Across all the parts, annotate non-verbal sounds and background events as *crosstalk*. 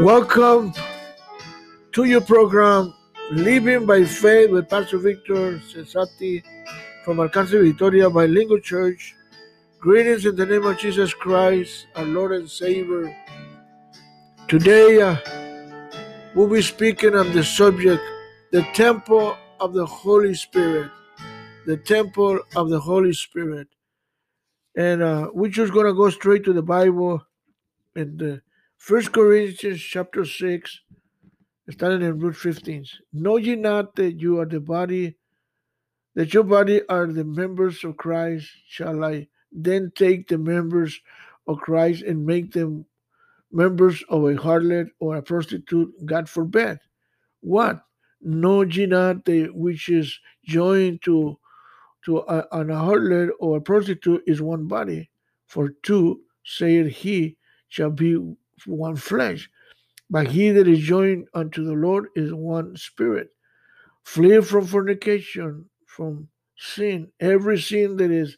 Welcome to your program, Living by Faith with Pastor Victor Cesati from Alcance Victoria Bilingual Church. Greetings in the name of Jesus Christ, our Lord and Savior. Today, uh, we'll be speaking on the subject, the temple of the Holy Spirit. The temple of the Holy Spirit. And uh, we're just going to go straight to the Bible and the First Corinthians chapter 6, starting in verse 15. Know ye not that you are the body, that your body are the members of Christ? Shall I then take the members of Christ and make them members of a harlot or a prostitute? God forbid. What? Know ye not that which is joined to to a, an harlot or a prostitute is one body? For two, saith he, shall be one flesh. But he that is joined unto the Lord is one spirit. Flee from fornication, from sin. Every sin that is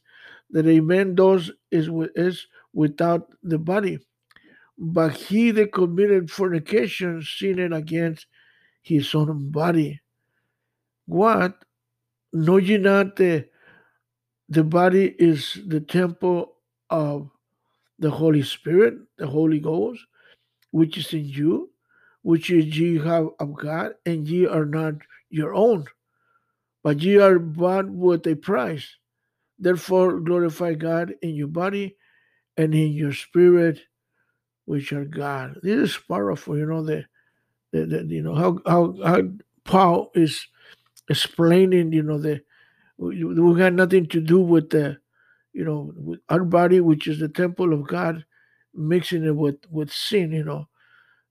that a man does is, is without the body. But he that committed fornication sinned against his own body. What? Know ye not that the body is the temple of the Holy Spirit, the Holy Ghost, which is in you, which is ye have of God, and ye are not your own, but ye are bought with a price. Therefore glorify God in your body and in your spirit, which are God. This is powerful, you know, the, the, the you know how, how how Paul is explaining, you know, the we, we got nothing to do with the you know with our body, which is the temple of God, mixing it with with sin, you know.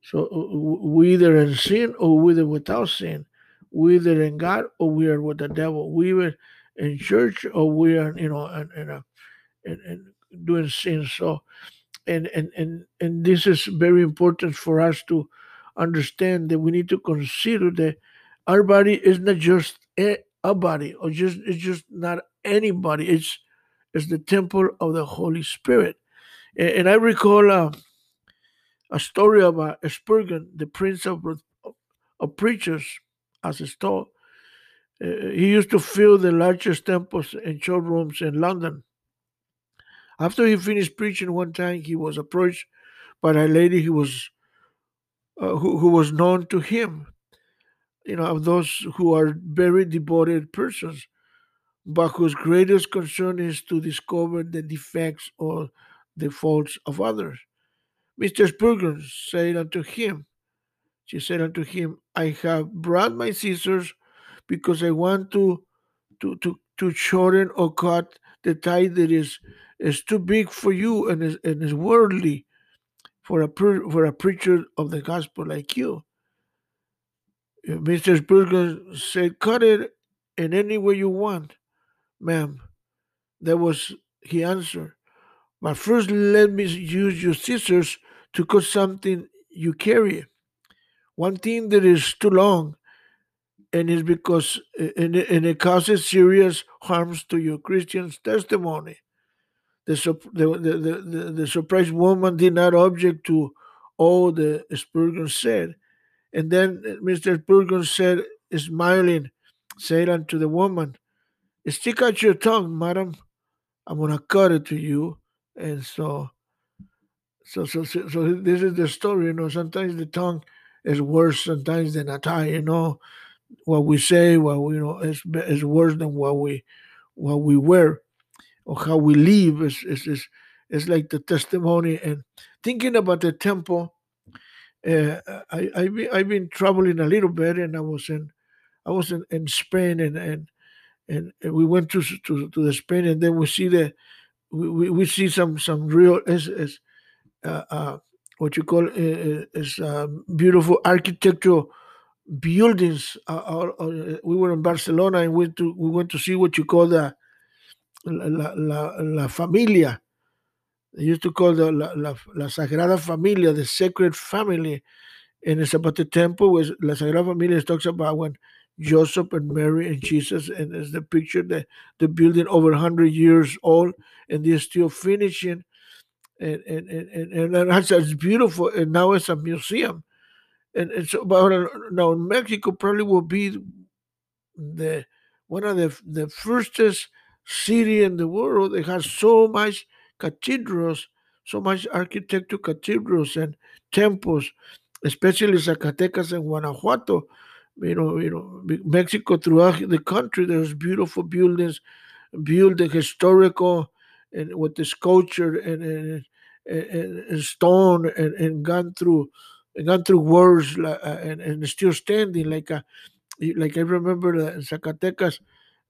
So uh, we either in sin or we either without sin. We either in God or we are with the devil. We either in church or we are, you know, and in a, in, in doing sin. So, and and and and this is very important for us to understand that we need to consider that our body is not just a, a body or just it's just not anybody. It's it's the temple of the Holy Spirit. And, I recall. Uh, a story about Spurgeon, the prince of, of preachers, as it's told. Uh, he used to fill the largest temples and showrooms in London. After he finished preaching one time, he was approached by a lady who was uh, who, who was known to him. You know, of those who are very devoted persons, but whose greatest concern is to discover the defects or the faults of others. Mr. Spurgeon said unto him, She said unto him, I have brought my scissors because I want to to to, to shorten or cut the tie that is is too big for you and is and is worldly for a for a preacher of the gospel like you. Uh, Mr. Spurgeon said, Cut it in any way you want, ma'am. That was he answered. But first let me use your scissors to cut something you carry. One thing that is too long and it's because and it, and it causes serious harms to your Christian's testimony. The, the, the, the, the surprised woman did not object to all the Spurgeon said. And then uh, Mr. Spurgeon said, smiling, said unto the woman, Stick out your tongue, madam. I'm going to cut it to you. And so so, so, so, so this is the story. You know, sometimes the tongue is worse sometimes than a tie. You know, what we say, what we, you know, is is worse than what we what we wear or how we live. Is is is is like the testimony and thinking about the temple. Uh, I I've been, I've been traveling a little bit, and I was in I was in, in Spain, and and and we went to to to the Spain, and then we see the we, we, we see some some real is uh, uh, what you call uh, is beautiful architectural buildings. we were in Barcelona and went to we went to see what you call the la, la, la familia. They used to call the la, la, la Sagrada Familia, the sacred family. And it's about the temple where La Sagrada Familia talks about when Joseph and Mary and Jesus, and it's the picture that the building over 100 years old, and they're still finishing. And and and, and, and it's beautiful and now it's a museum. And, so but uh, now Mexico probably will be the one of the the firstest city in the world. That has so much cathedrals, so much architecture cathedrals and temples, especially Zacatecas and Guanajuato. You know, you know, Mexico throughout the country, there's beautiful buildings, built historical and with the sculpture and and, and, and stone and, and gone through and gone through wars uh, and, and still standing like a like I remember in Zacatecas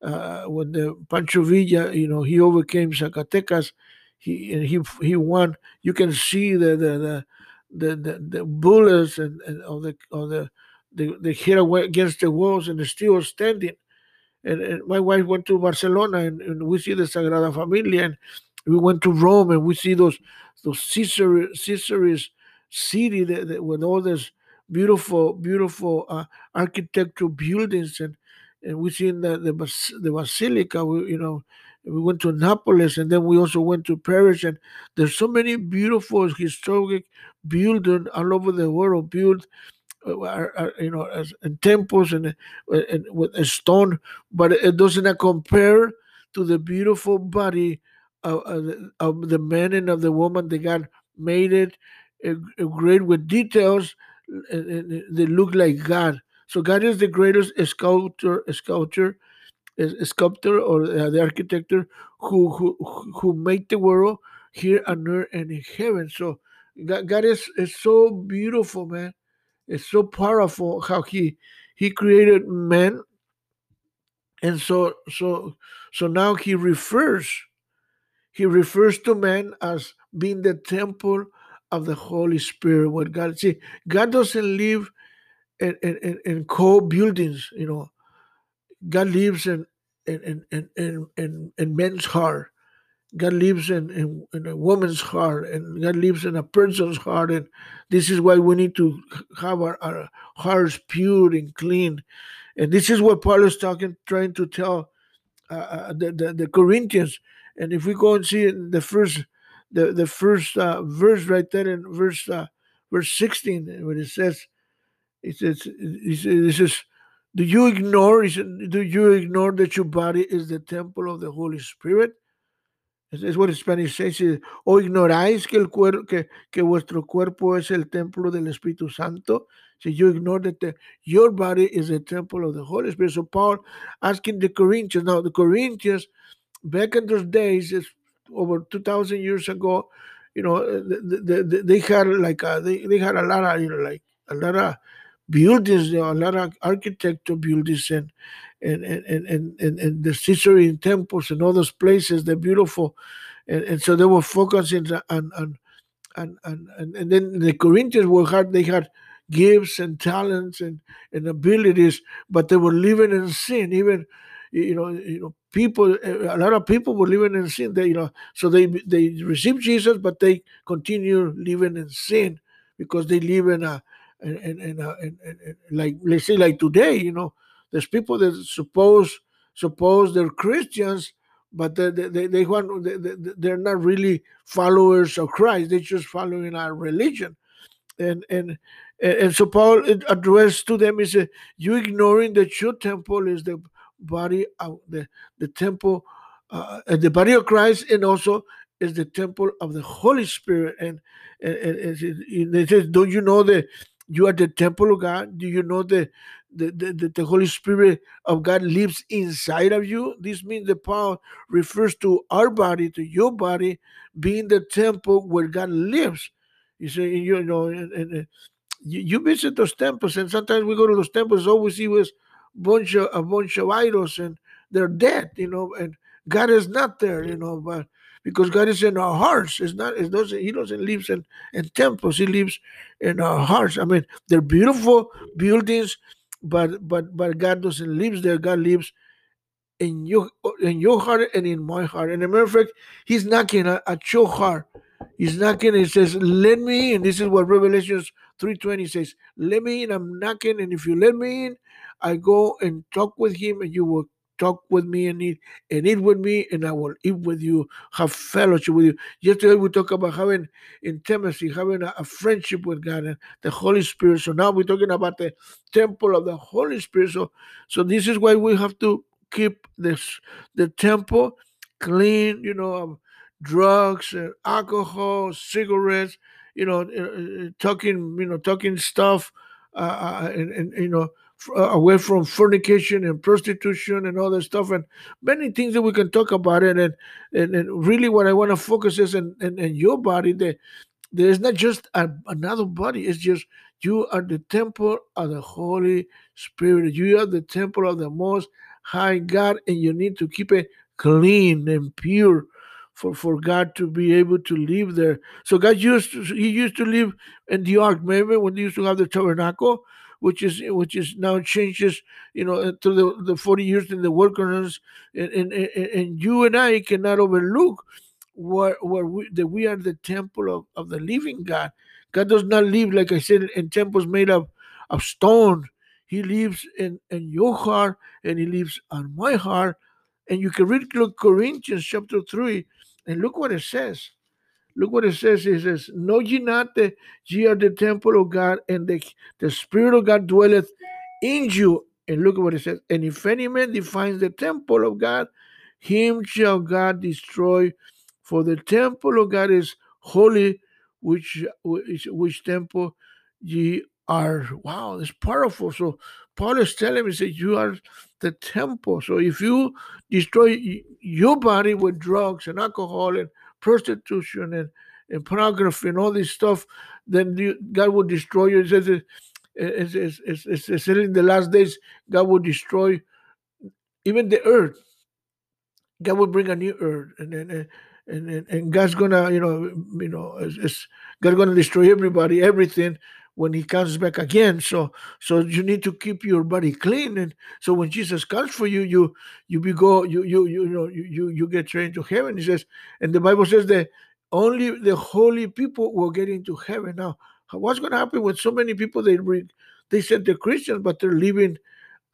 uh, when the Pancho Villa, you know, he overcame Zacatecas, he and he he won. You can see the the the the, the, the bullets and, and of the of the they, they hit away against the walls and still standing. And, and my wife went to Barcelona and, and we see the Sagrada Familia and we went to Rome and we see those those Caesar Caesaris city that, that with all this beautiful beautiful uh, architectural buildings and and we see the the, bas- the basilica we, you know we went to Naples and then we also went to Paris and there's so many beautiful historic buildings all over the world built are, you know as and temples and, uh, and with a stone but it doesn't compare to the beautiful body of, of, the, man and of the woman that God made it uh, uh, great with details uh, uh, they look like God. So God is the greatest sculptor sculptor sculptor or uh, the architect who who who made the world here on earth and in heaven. So God, God is, is so beautiful man it's so powerful how he he created man and so so so now he refers he refers to man as being the temple of the holy spirit what god see god doesn't live in in, in, cold buildings you know. God lives in in in in, in, in men's heart God lives in, in, in, a woman's heart and God lives in a person's heart. And this is why we need to have our, our hearts pure and clean. And this is what Paul is talking, trying to tell uh, uh the, the, the, Corinthians. And if we go and see the first the, the first uh, verse right there in verse uh, verse 16, when it says, it says, it says, do you ignore, do you ignore that your body is the temple of the Holy Spirit? Es what Spanish says. ¿O ignoráis que, el cuer que, que vuestro cuerpo es el templo del Espíritu Santo? So you ignore that the, your body is a temple of the Holy Spirit. So Paul asking the Corinthians. Now, the Corinthians, back in those days, it's over 2,000 years ago, you know, eh, they, they, they had like a, they, they had a lot of, you know, like a lot of buildings, you know, a lot of architecture buildings and and and and and, and the Caesarean temples and all those places, they're beautiful, and, and so they were focusing on and and and, and then the Corinthians were hard. They had gifts and talents and, and abilities, but they were living in sin. Even you know, you know, people. A lot of people were living in sin. They, you know, so they they received Jesus, but they continue living in sin because they live in a and and, and, and, like let's say like today, you know, there's people that suppose suppose they're Christians, but they they, they want they, they're not really followers of Christ. They're just following our religion, and and and so Paul addressed to them is you ignoring that your temple is the body of the the temple, uh, the body of Christ, and also is the temple of the Holy Spirit. And and, and, and it don't you know that you are the temple of God? Do you know that the, the, the, Holy Spirit of God lives inside of you? This means the power refers to our body, to your body, being the temple where God lives. You say, you know, and, and you, you, visit those temples, and sometimes we go to those temples, all we see was bunch of a bunch of idols, and they're dead, you know, and God is not there, you know, but because God is in our hearts. It's not. It doesn't. He doesn't live in in temples. He lives in our hearts. I mean, they're beautiful buildings, but but but God doesn't live there. God lives in your in your heart and in my heart. And a matter of fact, He's knocking at, at your heart. He's knocking. He says, "Let me in." This is what Revelations three twenty says. "Let me in." I'm knocking, and if you let me in, I go and talk with Him, and you will talk with me and eat and eat with me, and I will eat with you, have fellowship with you. Yesterday we talked about having intimacy, having a, a friendship with God and the Holy Spirit. So now we're talking about the temple of the Holy Spirit. So, so this is why we have to keep this the temple clean. You know, of drugs, and alcohol, cigarettes. You know, uh, uh, talking. You know, talking stuff, uh, uh, and, and you know uh, Uh, away from fornication and prostitution and all that stuff and many things that we can talk about it and and, and really what i want to focus is in, in, in your body that there's not just a, another body it's just you are the temple of the holy spirit you are the temple of the most high god and you need to keep it clean and pure for, for God to be able to live there. So God used to, he used to live in the ark. Remember when they used to have the tabernacle? Which is which is now changes, you know, through the, the 40 years in the wilderness, and, and, and, you and I cannot overlook where, where we, that we are the temple of, of the living God. God does not live, like I said, in temples made of, of stone. He lives in, in your heart and he lives on my heart. And you can read Corinthians chapter 3 and look what it says. Look what it says. It says, Know ye not that ye are the temple of God, and the, the Spirit of God dwelleth in you. And look at what it says. And if any man defines the temple of God, him shall God destroy. For the temple of God is holy, which which, which temple ye are. Wow, it's powerful. So Paul is telling me, that you are the temple. So if you destroy your body with drugs and alcohol and prostitution and, and pornography and all this stuff, then you, God will destroy you. It says it, it's, it's, it's, it's in the last days, God will destroy even the earth. God will bring a new earth, and and and, and, and God's gonna, you know, you know, it's, it's God's gonna destroy everybody, everything, when he comes back again. So so you need to keep your body clean. And so when jesus comes for you you you be go you you you know you you, get trained to heaven. He says and the bible says that only the holy people will get into heaven. Now what's going to happen with so many people they read they said they're christians but they're living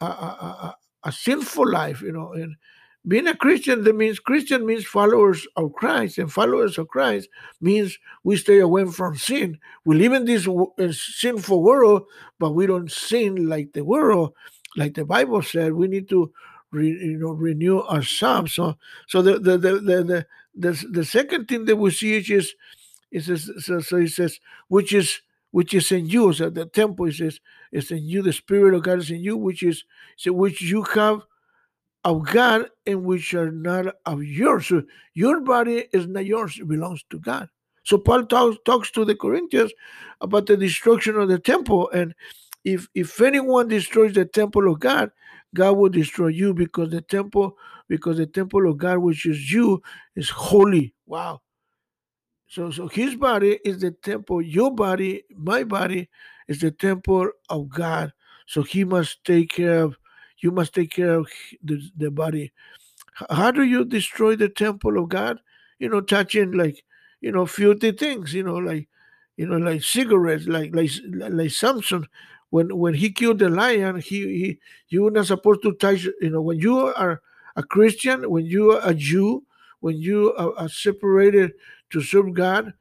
a, a, a, a sinful life you know and being a Christian, that means Christian means followers of Christ, and followers of Christ means we stay away from sin. We live in this sinful world, but we don't sin like the world, like the Bible said. We need to, re, you know, renew ourselves. So, so the the the the the, the, the second thing that we see is, is says, so, so he says, which is which is in you. So the temple says is in you. The Spirit of God is in you, which is so which you have of God and which are not of yours. Your body is not yours, it belongs to God. So Paul talks, talks to the Corinthians about the destruction of the temple. And if if anyone destroys the temple of God, God will destroy you because the temple, because the temple of God, which is you, is holy. Wow. So so his body is the temple, your body, my body is the temple of God. So he must take care of you must take care of the, the body. How do you destroy the temple of God? You know, touching like, you know, filthy things, you know, like, you know, like cigarettes, like like like Samson, when when he killed the lion, he he you were not supposed to touch. You know, when you are a Christian, when you are a Jew, when you are, are separated to serve God,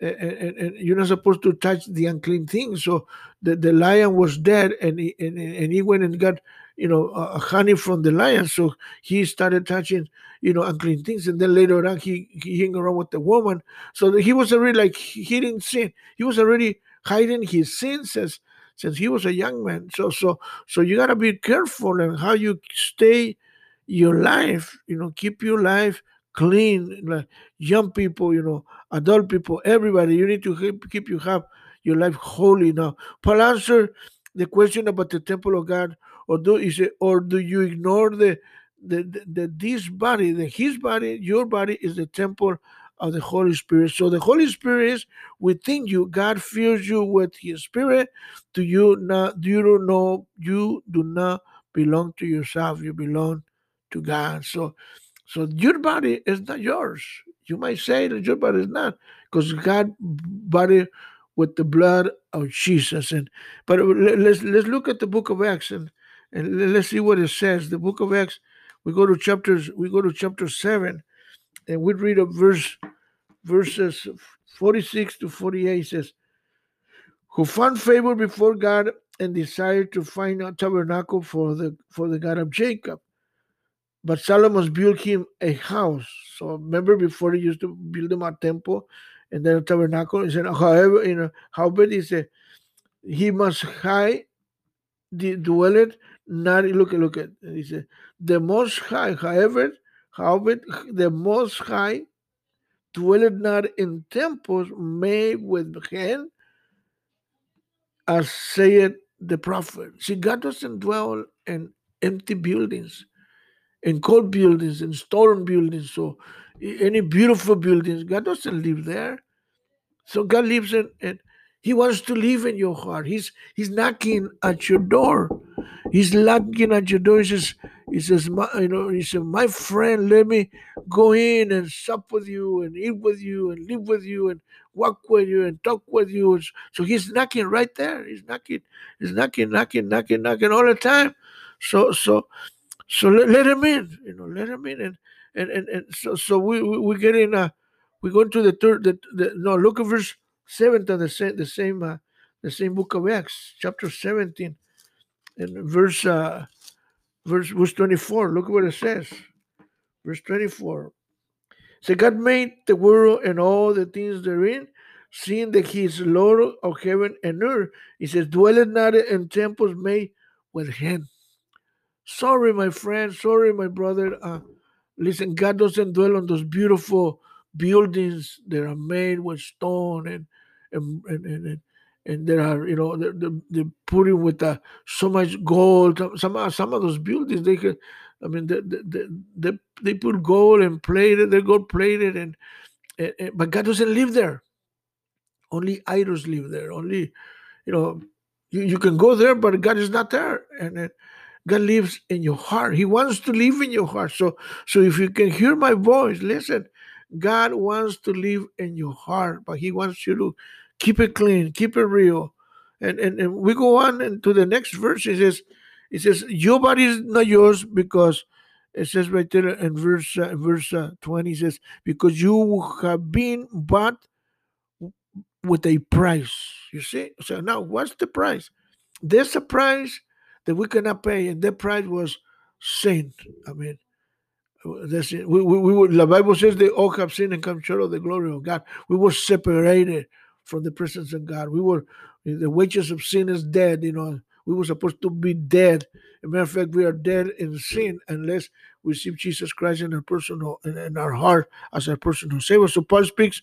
and, and, and, you're not supposed to touch the unclean things. So the, the lion was dead, and he, and, and he went and got you know, uh, honey from the lion. So he started touching, you know, unclean things. And then later on, he, he hung around with the woman. So he was already like, he didn't sin. He was already hiding his sins since, since he was a young man. So, so, so you got to be careful and how you stay your life, you know, keep your life clean. Like young people, you know, adult people, everybody, you need to keep, keep you have your life holy. Now, Paul answered the question about the temple of God or do is it, or do you ignore the the, the, the this body, the his body, your body is the temple of the Holy Spirit. So the Holy Spirit is within you. God fills you with His Spirit. Do you not? Do you know you do not belong to yourself? You belong to God. So, so your body is not yours. You might say that your body is not, because God body with the blood of Jesus. And but let's let's look at the book of Acts and and let's see what it says. The book of Acts, we go to chapters we go to chapter 7 and we read a verse verses 46 to 48 says who found favor before god and desired to find a tabernacle for the for the god of jacob. But solomon built him a house. So remember before he used to build him a temple and then a tabernacle? He said however you know however he said he must hide the dwelleth not look at look at he said the most high however however the most high dwelleth not in temples made with hand as saith the prophet. See god doesn't dwell in empty buildings in cold buildings in stone buildings so any beautiful buildings. God doesn't live there. So god lives in, in he wants to live in your heart. He's he's knocking at your door. He's knocking at your door. He says, he says, my, you know, he said, my friend, let me go in and sup with you and eat with you and live with you and walk with you and talk with you. So he's knocking right there. He's knocking, he's knocking, knocking, knocking, knocking all the time. So so so let, let him in, you know, let him in. And and and, and so so we we, we get in uh we go to the third the, the no look at verse seventh of the same the same uh, the same book of Acts, chapter 17, and verse uh verse verse 24. Look what it says. Verse 24. So God made the world and all the things therein, seeing that he is Lord of heaven and earth. He says, dwelleth not in temples made with hand. Sorry, my friend. Sorry, my brother. Uh, listen, God doesn't dwell on those beautiful buildings that are made with stone and and and, and, and there are you know they they put it with uh, so much gold. Some some of those buildings they could, I mean they they, they, they put gold and plated. They're gold plated and, and, and but God doesn't live there. Only idols live there. Only you know you, you can go there, but God is not there. And, and God lives in your heart. He wants to live in your heart. So so if you can hear my voice, listen. God wants to live in your heart, but He wants you to keep it clean, keep it real. And, and, and we go on into the next verse. It says, it says, your body is not yours because it says right there in verse uh, verse uh, 20 it says because you have been bought with a price you see so now what's the price there's a price that we cannot pay and that price was sin i mean that's it. We, we, we were, the Bible says they all have sinned and come short of the glory of God. We were separated from the presence of God. We were the wages of sin is dead. You know, we were supposed to be dead. As a matter of fact, we are dead in sin unless we receive Jesus Christ in our personal in, in our heart as our personal Savior. So Paul speaks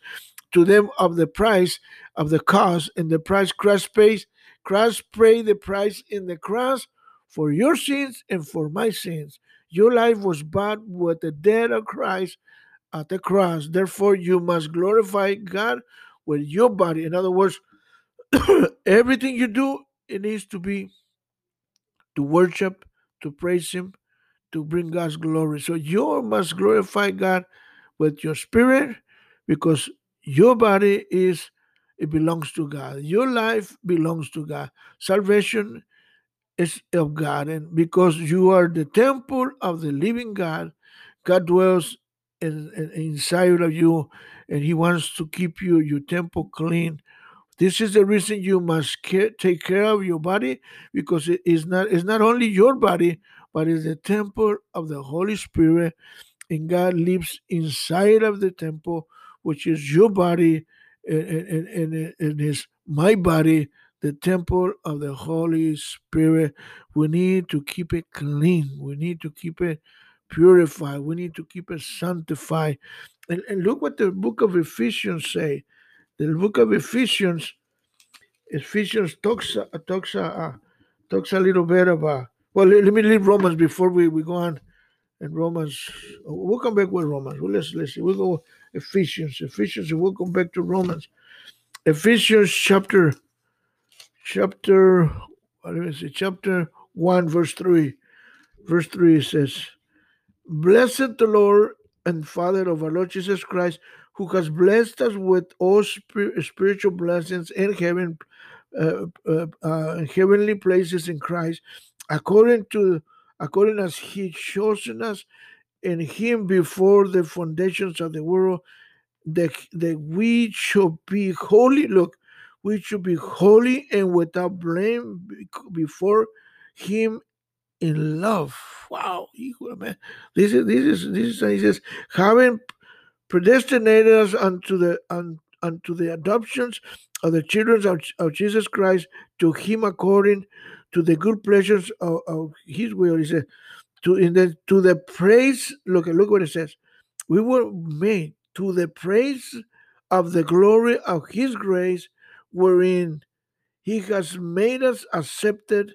to them of the price of the cost and the price Christ pays. Christ paid the price in the cross for your sins and for my sins. Your life was bought with the death of Christ at the cross. Therefore, you must glorify God with your body. In other words, *coughs* everything you do, it needs to be to worship, to praise Him, to bring God's glory. So you must glorify God with your spirit because your body is it belongs to God. Your life belongs to God. Salvation is of God, and because you are the temple of the living God, God dwells in, in, inside of you, and He wants to keep you your temple clean. This is the reason you must care, take care of your body because it is not it's not only your body, but it's the temple of the Holy Spirit, and God lives inside of the temple, which is your body, and, and, and, and is my body the temple of the Holy Spirit. We need to keep it clean. We need to keep it purified. We need to keep it sanctified. And, and look what the book of Ephesians say. The book of Ephesians, Ephesians talks uh, talks uh, talks a little bit about. Well, let, let me leave Romans before we, we go on. And Romans, we'll come back with Romans. Well, let's let's see. We'll go Ephesians, Ephesians, we'll come back to Romans. Ephesians chapter chapter, what me say, chapter 1, verse 3. Verse 3 says, Blessed the Lord and Father of our Lord Jesus Christ, who has blessed us with all spiritual blessings in heaven, uh, uh, uh, heavenly places in Christ, according to according as he chosen us in him before the foundations of the world, that, that we should be holy. Look, we should be holy and without blame before him in love. Wow, man. This is this is this is he says, having predestinated us unto the unto the adoptions of the children of, of Jesus Christ to him according to the good pleasures of, of his will. He said, to in the to the praise, look look what it says. We were made to the praise of the glory of his grace, wherein he has made us accepted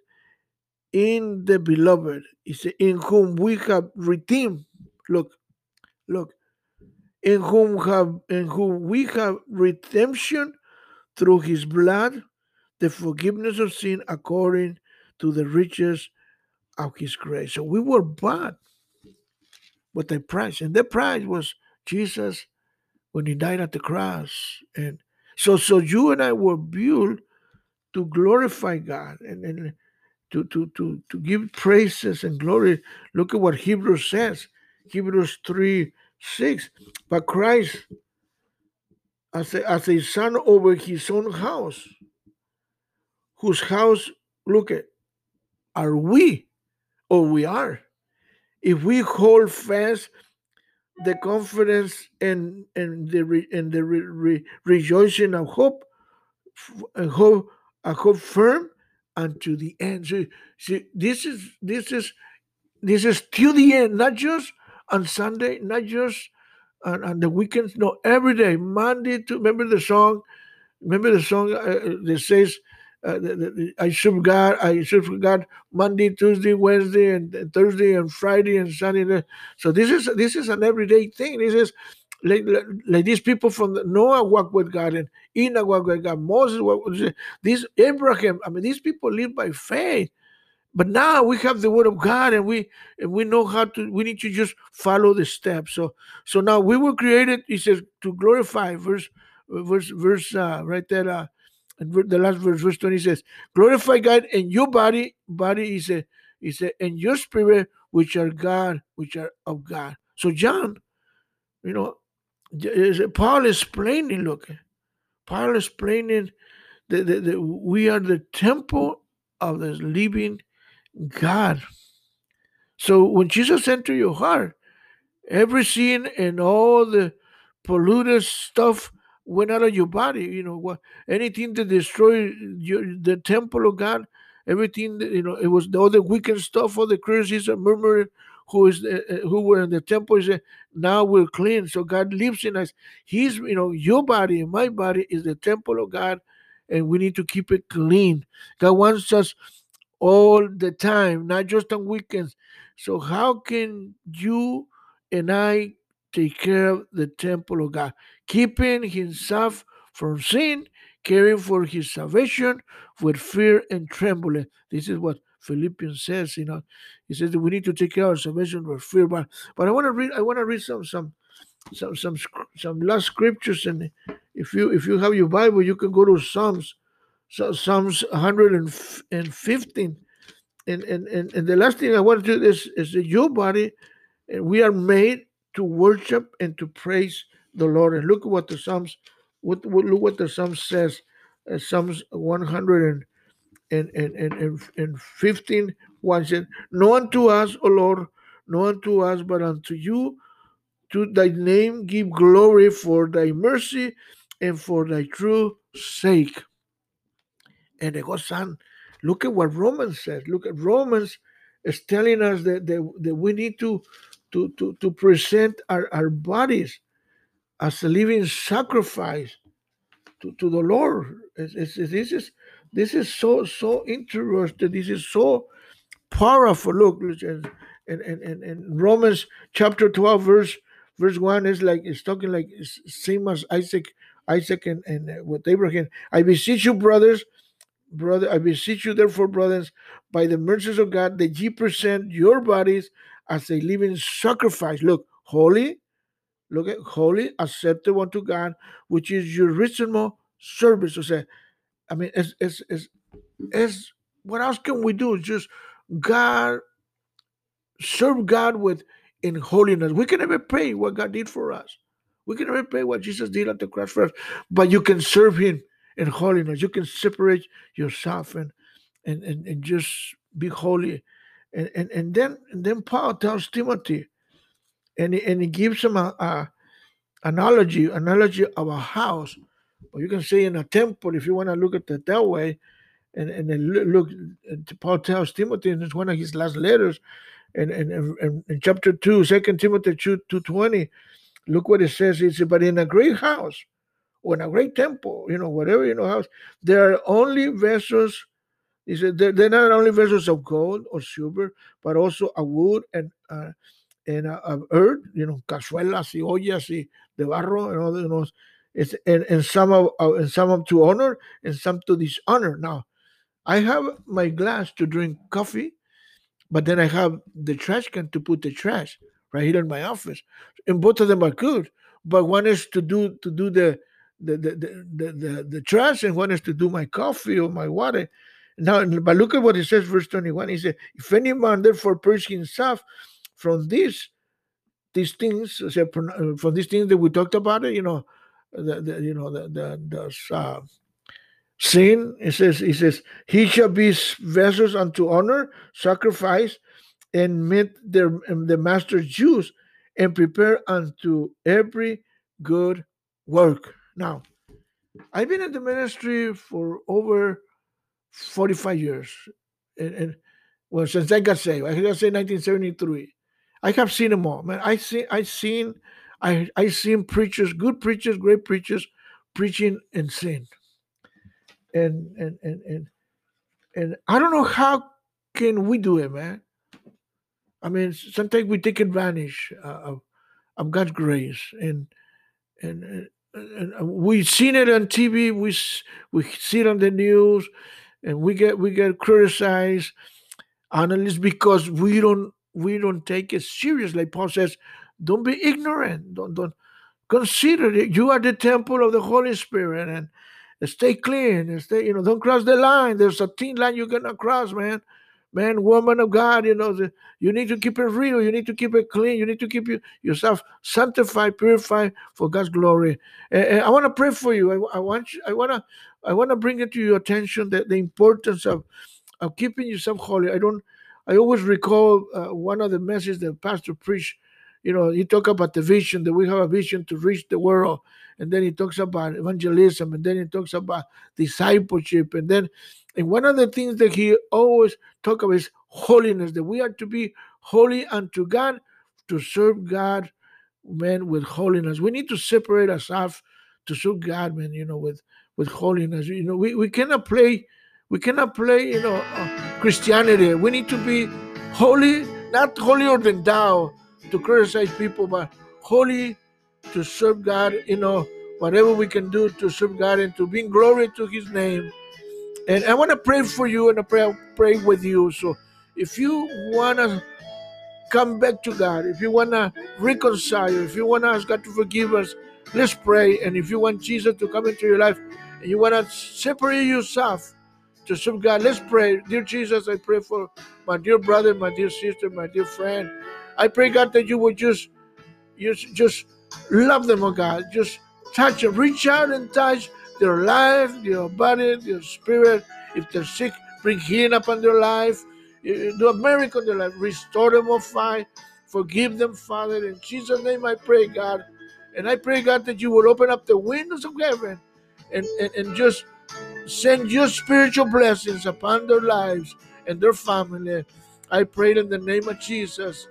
in the beloved. Said, in whom we have redeemed. Look, look, in whom have in whom we have redemption through his blood, the forgiveness of sin according to the riches of his grace. So we were bought with a price, and the price was Jesus when he died at the cross. And so so you and I were built to glorify God and, and to, to, to, to give praises and glory. Look at what Hebrews says. Hebrews 3 6. But Christ as a, as a son over his own house, whose house, look at, are we, or we are. If we hold fast the confidence and, and the, re, and the re, re, rejoicing of hope, and hope, a hope firm unto the end. So, see, this is this is this is till the end, not just on Sunday, not just on, on the weekends. No, every day, Monday to remember the song. Remember the song uh, uh that says, uh, "I serve God. I serve God Monday, Tuesday, Wednesday, and Thursday, and Friday, and Sunday." So this is this is an everyday thing. This is like, like, these people from the, Noah walked with God and Enoch walked with God, Moses walked with these Abraham. I mean, these people live by faith. But now we have the word of God and we and we know how to we need to just follow the steps. So so now we were created, he says, to glorify verse verse verse uh, right there uh, and the last verse, verse 20 says, glorify God in your body, body he said, he said, and your spirit, which are God, which are of God. So John, you know, Paul is explaining, look, Paul is explaining that, that, that we are the temple of the living God. So when Jesus entered your heart, every sin and all the polluted stuff went out of your body. You know what? Anything that destroy your, the temple of God, everything that, you know, it was all the wicked stuff, all the criticism, murmuring, who is uh, who were in the temple. Is, uh, now we're clean. So God lives in us. He's you know your body and my body is the temple of God, and we need to keep it clean. God wants us all the time, not just on weekends. So, how can you and I take care of the temple of God? Keeping himself from sin, caring for his salvation with fear and trembling. This is what Philippians says, you know. He says that we need to take care of our salvation with fear. But, but I want to read I want to read some some some some some last scriptures and if you if you have your Bible, you can go to Psalms so Psalms 115. And, and, and, and the last thing I want to do is, is that your body, and we are made to worship and to praise the Lord. And look what the Psalms, what, what look what the Psalm says. Uh, Psalms 100 and, and, and, and, and 15, 1 said, No unto us, O Lord, no unto us, but unto you, to thy name give glory for thy mercy and for thy true sake and it goes on. Look at what Romans says. Look at Romans is telling us that, that, that we need to, to, to, to present our, our bodies as a living sacrifice to, to the Lord. It's, it's, this is this is so so interesting. This is so powerful. Look, and and, and, and Romans chapter 12, verse verse 1 is like it's talking like same as Isaac, Isaac and, and uh, with Abraham. I beseech you, brothers, brother, I beseech you, therefore, brothers, by the mercies of God, that ye present your bodies as a living sacrifice. Look, holy, look at holy, acceptable unto God, which is your reasonable service. So say, I mean, it's, it's, it's, it's what else can we do? Just God serve God with in holiness. We can never pay what God did for us. We can never pay what Jesus did at the cross for us, but you can serve Him in holiness. You can separate yourself and and and, and just be holy. And, and and then and then Paul tells Timothy, and he, and he gives him a, a analogy analogy of a house, or you can say in a temple if you want to look at it that way. And and then look, Paul tells Timothy in one of his last letters, and in, in, in, in, chapter 2, 2 Timothy 2, 2.20, look what it says. It says, but in a great house, or in a great temple, you know, whatever, you know, house, there are only vessels he said they're, not only vessels of gold or silver, but also of wood and uh, and uh, of earth, you know, cazuelas y ollas y de barro and all you know, it's and, some of uh, and some of to honor and some to dishonor. Now, I have my glass to drink coffee, but then I have the trash can to put the trash right here in my office, and both of them are good. But one is to do to do the the the the, the, the, trash, and one is to do my coffee or my water now, but look at what it says, verse 21. He said, If any man therefore purge himself from these these things, uh, from these things that we talked about, you know, the, the you know the the, the uh, sin. It says, he says, he shall be vessels unto honor, sacrifice, and meet their the master's use, and prepare unto every good work. Now, I've been in the ministry for over 45 years. And, and well, since I got saved, I got saved 1973. I have seen them all, man. I see, I seen, I I seen preachers, good preachers, great preachers, preaching in sin. And and and and and I don't know how can we do it, man. I mean, sometimes we take advantage uh, of of God's grace, and and, and, and we've seen it on TV. We we see it on the news and we get we get criticized analysts because we don't we don't take it seriously. paul says don't be ignorant. Don't don't consider it. You are the temple of the holy spirit and stay clean and stay you know don't cross the line. There's a thin line you cannot cross man. Man woman of god you know the, you need to keep it real. You need to keep it clean. You need to keep you, yourself sanctified purified for god's glory. And, and i want to pray for you. I, I want you i want to I want to bring it to your attention that the importance of of keeping yourself holy. I don't. I always recall uh, one of the messages that Pastor preached. You know, he talked about the vision that we have a vision to reach the world, and then he talks about evangelism, and then he talks about discipleship, and then, and one of the things that he always talk about is holiness. That we are to be holy unto God, to serve God, man, with holiness. We need to separate ourselves to serve God, man. You know, with with holiness. You know, we, we cannot play, we cannot play, you know, uh, Christianity. We need to be holy, not holier than thou to criticize people, but holy to serve God, you know, whatever we can do to serve God and to bring glory to his name. And I want to pray for you and I pray, pray with you. So if you want to come back to God, if you want to reconcile, if you want to ask God to forgive us, let's pray. And if you want Jesus to come into your life, and you want to separate yourself to serve God, let's pray. Dear Jesus, I pray for my dear brother, my dear sister, my dear friend. I pray, God, that you would just, just, just love them, oh God. Just touch them. Reach out and touch their life, their body, their spirit. If they're sick, bring healing upon their life. Eh, eh, do a miracle in their life. Restore them, oh Father. Forgive them, Father. In Jesus' name I pray, God. And I pray, God, that you will open up the windows of heaven and, and, and just send your spiritual blessings upon their lives and their family. I pray in the name of Jesus.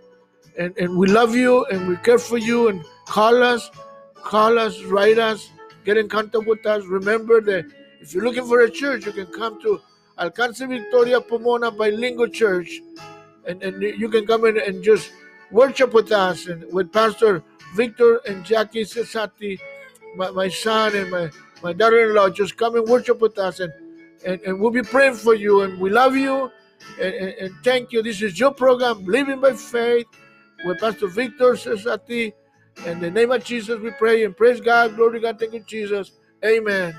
And, and we love you and we care for you and call us, call us, write us, get in contact with us. Remember that if you're looking for a church, you can come to Alcance Victoria Pomona Bilingual Church and, and you can come in and just worship with us and with Pastor Victor and Jackie Cesati, my, my son and my my daughter-in-law, just come and worship with us, and and, and we'll be praying for you, and we love you, and, and, and thank you. This is your program, Living by Faith, with Pastor Victor Cesati. In the name of Jesus, we pray and praise God. Glory to God. Thank you, Jesus. Amen.